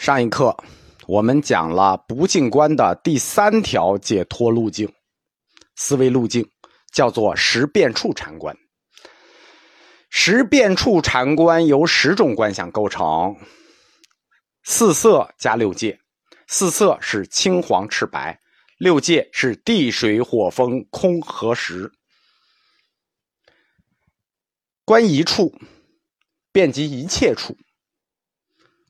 上一课我们讲了不净观的第三条解脱路径，思维路径叫做十变处禅观。十变处禅观由十种观想构成，四色加六界，四色是青黄赤白，六界是地水火风空和实。观一处，遍及一切处；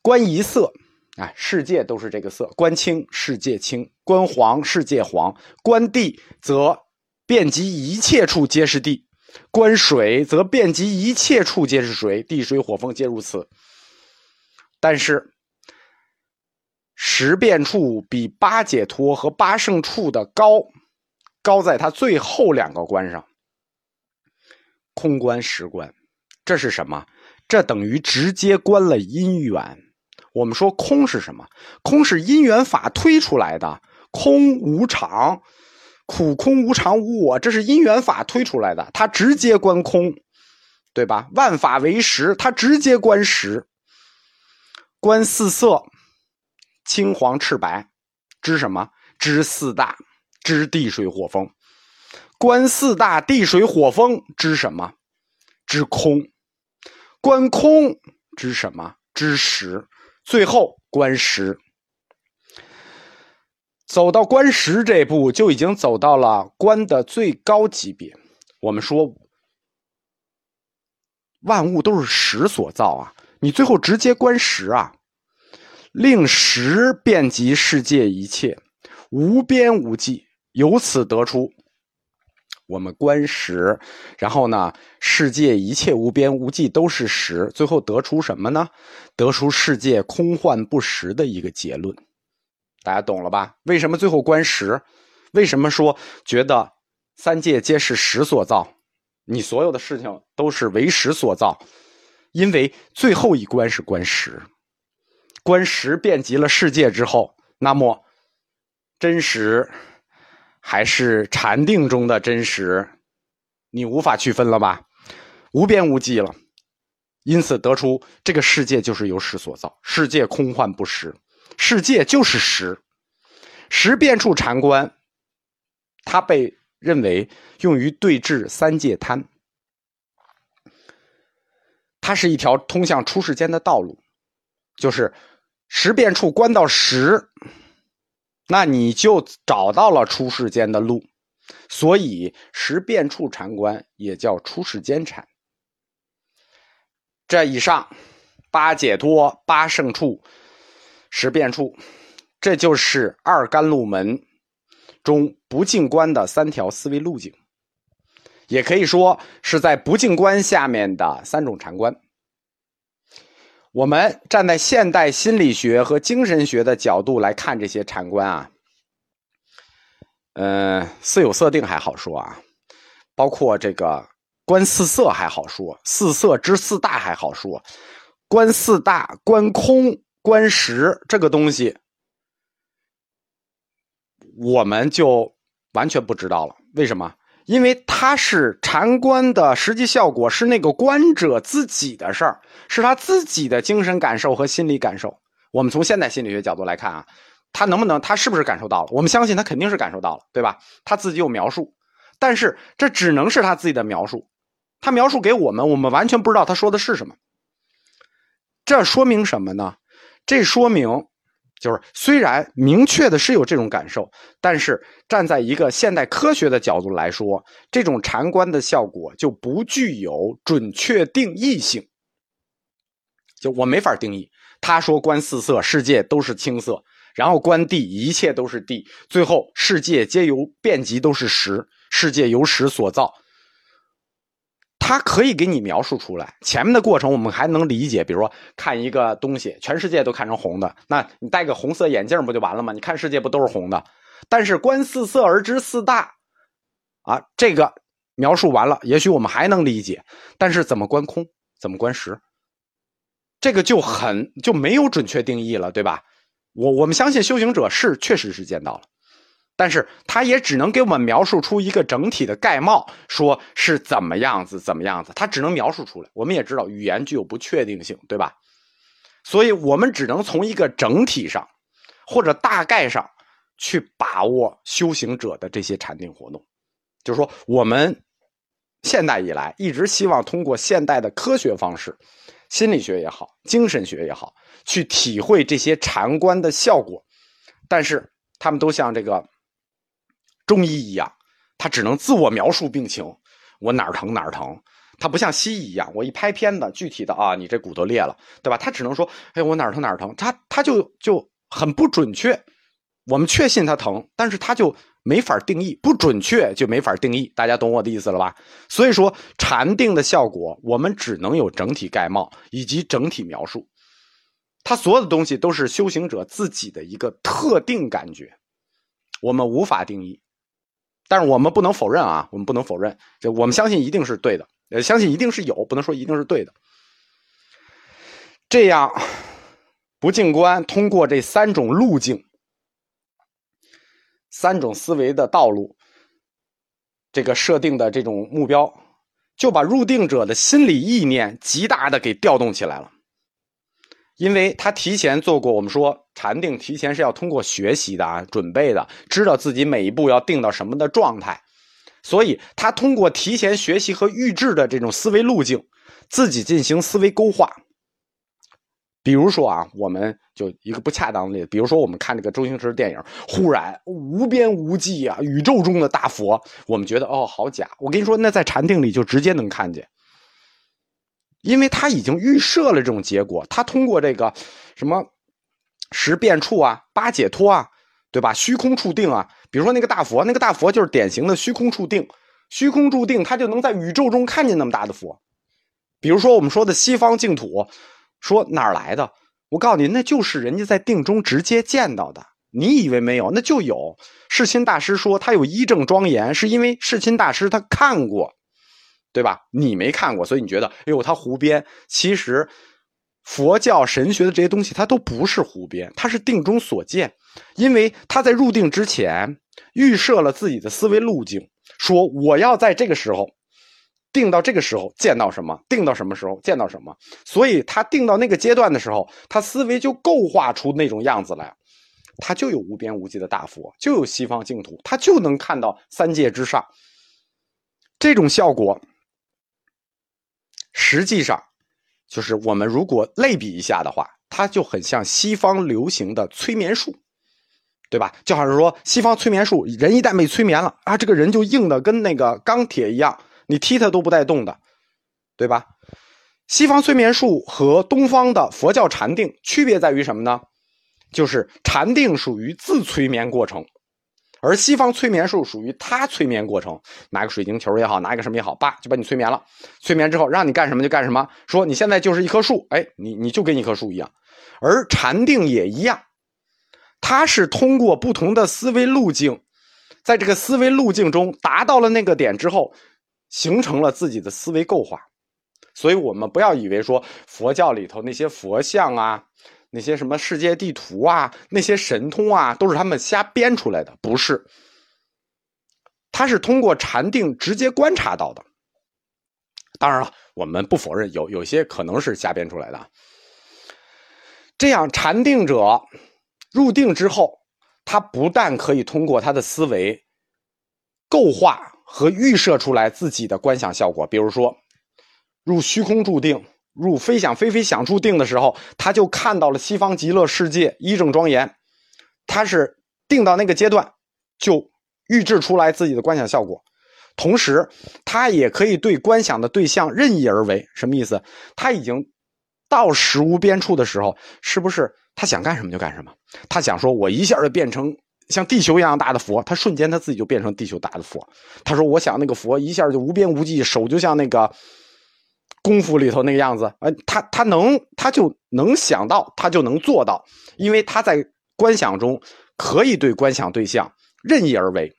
观一色。啊，世界都是这个色，观青世界青，观黄世界黄，观地则遍及一切处皆是地，观水则遍及一切处皆是水，地水火风皆如此。但是十变处比八解脱和八圣处的高，高在它最后两个关上，空观实观，这是什么？这等于直接观了因缘。我们说空是什么？空是因缘法推出来的，空无常，苦空无常无我，这是因缘法推出来的。它直接观空，对吧？万法为实，它直接观实。观四色，青黄赤白，知什么？知四大，知地水火风。观四大地水火风，知什么？知空。观空，知什么？知实。最后观十，走到观十这步，就已经走到了观的最高级别。我们说，万物都是实所造啊，你最后直接观十啊，令十遍及世界一切，无边无际，由此得出。我们观实，然后呢，世界一切无边无际都是实，最后得出什么呢？得出世界空幻不实的一个结论。大家懂了吧？为什么最后观实？为什么说觉得三界皆是实所造？你所有的事情都是为实所造？因为最后一关是观实，观实遍及了世界之后，那么真实。还是禅定中的真实，你无法区分了吧？无边无际了，因此得出这个世界就是由实所造，世界空幻不实，世界就是实。十变处禅观，它被认为用于对治三界贪，它是一条通向出世间的道路，就是十变处观到十。那你就找到了出世间的路，所以十变处禅观也叫出世间禅。这以上八解脱、八圣处、十变处，这就是二甘露门中不净观的三条思维路径，也可以说是在不净观下面的三种禅观。我们站在现代心理学和精神学的角度来看这些禅观啊，嗯，四有色定还好说啊，包括这个观四色还好说，四色知四大还好说，观四大、观空、观实这个东西，我们就完全不知道了。为什么？因为它是禅观的实际效果，是那个观者自己的事儿，是他自己的精神感受和心理感受。我们从现代心理学角度来看啊，他能不能，他是不是感受到了？我们相信他肯定是感受到了，对吧？他自己有描述，但是这只能是他自己的描述，他描述给我们，我们完全不知道他说的是什么。这说明什么呢？这说明。就是虽然明确的是有这种感受，但是站在一个现代科学的角度来说，这种禅观的效果就不具有准确定义性。就我没法定义。他说观四色，世界都是青色，然后观地，一切都是地，最后世界皆由遍及都是实，世界由实所造。他可以给你描述出来，前面的过程我们还能理解。比如说看一个东西，全世界都看成红的，那你戴个红色眼镜不就完了吗？你看世界不都是红的？但是观四色而知四大，啊，这个描述完了，也许我们还能理解。但是怎么观空，怎么观实，这个就很就没有准确定义了，对吧？我我们相信修行者是确实是见到了。但是他也只能给我们描述出一个整体的概貌，说是怎么样子，怎么样子，他只能描述出来。我们也知道语言具有不确定性，对吧？所以我们只能从一个整体上，或者大概上去把握修行者的这些禅定活动。就是说，我们现代以来一直希望通过现代的科学方式，心理学也好，精神学也好，去体会这些禅观的效果，但是他们都像这个中医一样，他只能自我描述病情，我哪儿疼哪儿疼。他不像西医一样，我一拍片子，具体的啊，你这骨头裂了，对吧？他只能说，哎，我哪儿疼哪儿疼，他他就就很不准确。我们确信他疼，但是他就没法定义，不准确就没法定义。大家懂我的意思了吧？所以说，禅定的效果，我们只能有整体概貌以及整体描述。他所有的东西都是修行者自己的一个特定感觉，我们无法定义。但是我们不能否认啊，我们不能否认，就我们相信一定是对的。呃，相信一定是有，不能说一定是对的。这样，不静观通过这三种路径、三种思维的道路，这个设定的这种目标，就把入定者的心理意念极大的给调动起来了。因为他提前做过，我们说禅定提前是要通过学习的啊，准备的，知道自己每一步要定到什么的状态。所以，他通过提前学习和预制的这种思维路径，自己进行思维勾画。比如说啊，我们就一个不恰当的例子，比如说我们看这个周星驰的电影，忽然无边无际啊，宇宙中的大佛，我们觉得哦，好假。我跟你说，那在禅定里就直接能看见，因为他已经预设了这种结果。他通过这个什么十变处啊、八解脱啊，对吧？虚空处定啊。比如说那个大佛，那个大佛就是典型的虚空处定，虚空注定，他就能在宇宙中看见那么大的佛。比如说我们说的西方净土，说哪儿来的？我告诉你，那就是人家在定中直接见到的。你以为没有？那就有。世亲大师说他有一正庄严，是因为世亲大师他看过，对吧？你没看过，所以你觉得，哎呦，他胡编。其实。佛教神学的这些东西，它都不是胡编，它是定中所见。因为他在入定之前预设了自己的思维路径，说我要在这个时候定到这个时候见到什么，定到什么时候见到什么。所以他定到那个阶段的时候，他思维就构画出那种样子来，他就有无边无际的大佛，就有西方净土，他就能看到三界之上。这种效果，实际上。就是我们如果类比一下的话，它就很像西方流行的催眠术，对吧？就好像说西方催眠术，人一旦被催眠了啊，这个人就硬的跟那个钢铁一样，你踢他都不带动的，对吧？西方催眠术和东方的佛教禅定区别在于什么呢？就是禅定属于自催眠过程。而西方催眠术属于他催眠过程，拿个水晶球也好，拿一个什么也好，叭就把你催眠了。催眠之后让你干什么就干什么，说你现在就是一棵树，哎，你你就跟一棵树一样。而禅定也一样，它是通过不同的思维路径，在这个思维路径中达到了那个点之后，形成了自己的思维构化。所以我们不要以为说佛教里头那些佛像啊。那些什么世界地图啊，那些神通啊，都是他们瞎编出来的，不是。他是通过禅定直接观察到的。当然了，我们不否认有有些可能是瞎编出来的。这样，禅定者入定之后，他不但可以通过他的思维构画和预设出来自己的观想效果，比如说入虚空注定。入非想非非想处定的时候，他就看到了西方极乐世界一正庄严。他是定到那个阶段，就预制出来自己的观想效果。同时，他也可以对观想的对象任意而为。什么意思？他已经到实无边处的时候，是不是他想干什么就干什么？他想说，我一下就变成像地球一样大的佛，他瞬间他自己就变成地球大的佛。他说，我想那个佛一下就无边无际，手就像那个。功夫里头那个样子，呃，他他能，他就能想到，他就能做到，因为他在观想中可以对观想对象任意而为，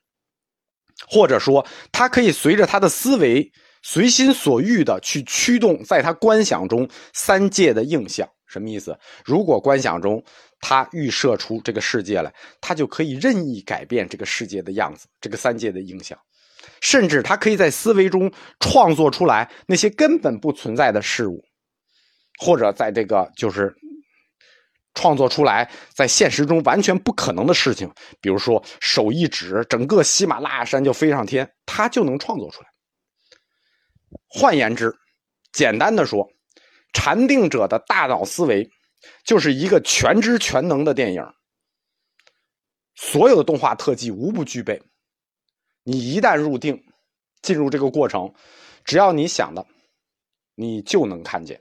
或者说他可以随着他的思维随心所欲的去驱动，在他观想中三界的印象，什么意思？如果观想中他预设出这个世界来，他就可以任意改变这个世界的样子，这个三界的印象。甚至他可以在思维中创作出来那些根本不存在的事物，或者在这个就是创作出来在现实中完全不可能的事情，比如说手一指，整个喜马拉雅山就飞上天，他就能创作出来。换言之，简单的说，禅定者的大脑思维就是一个全知全能的电影，所有的动画特技无不具备。你一旦入定，进入这个过程，只要你想的，你就能看见。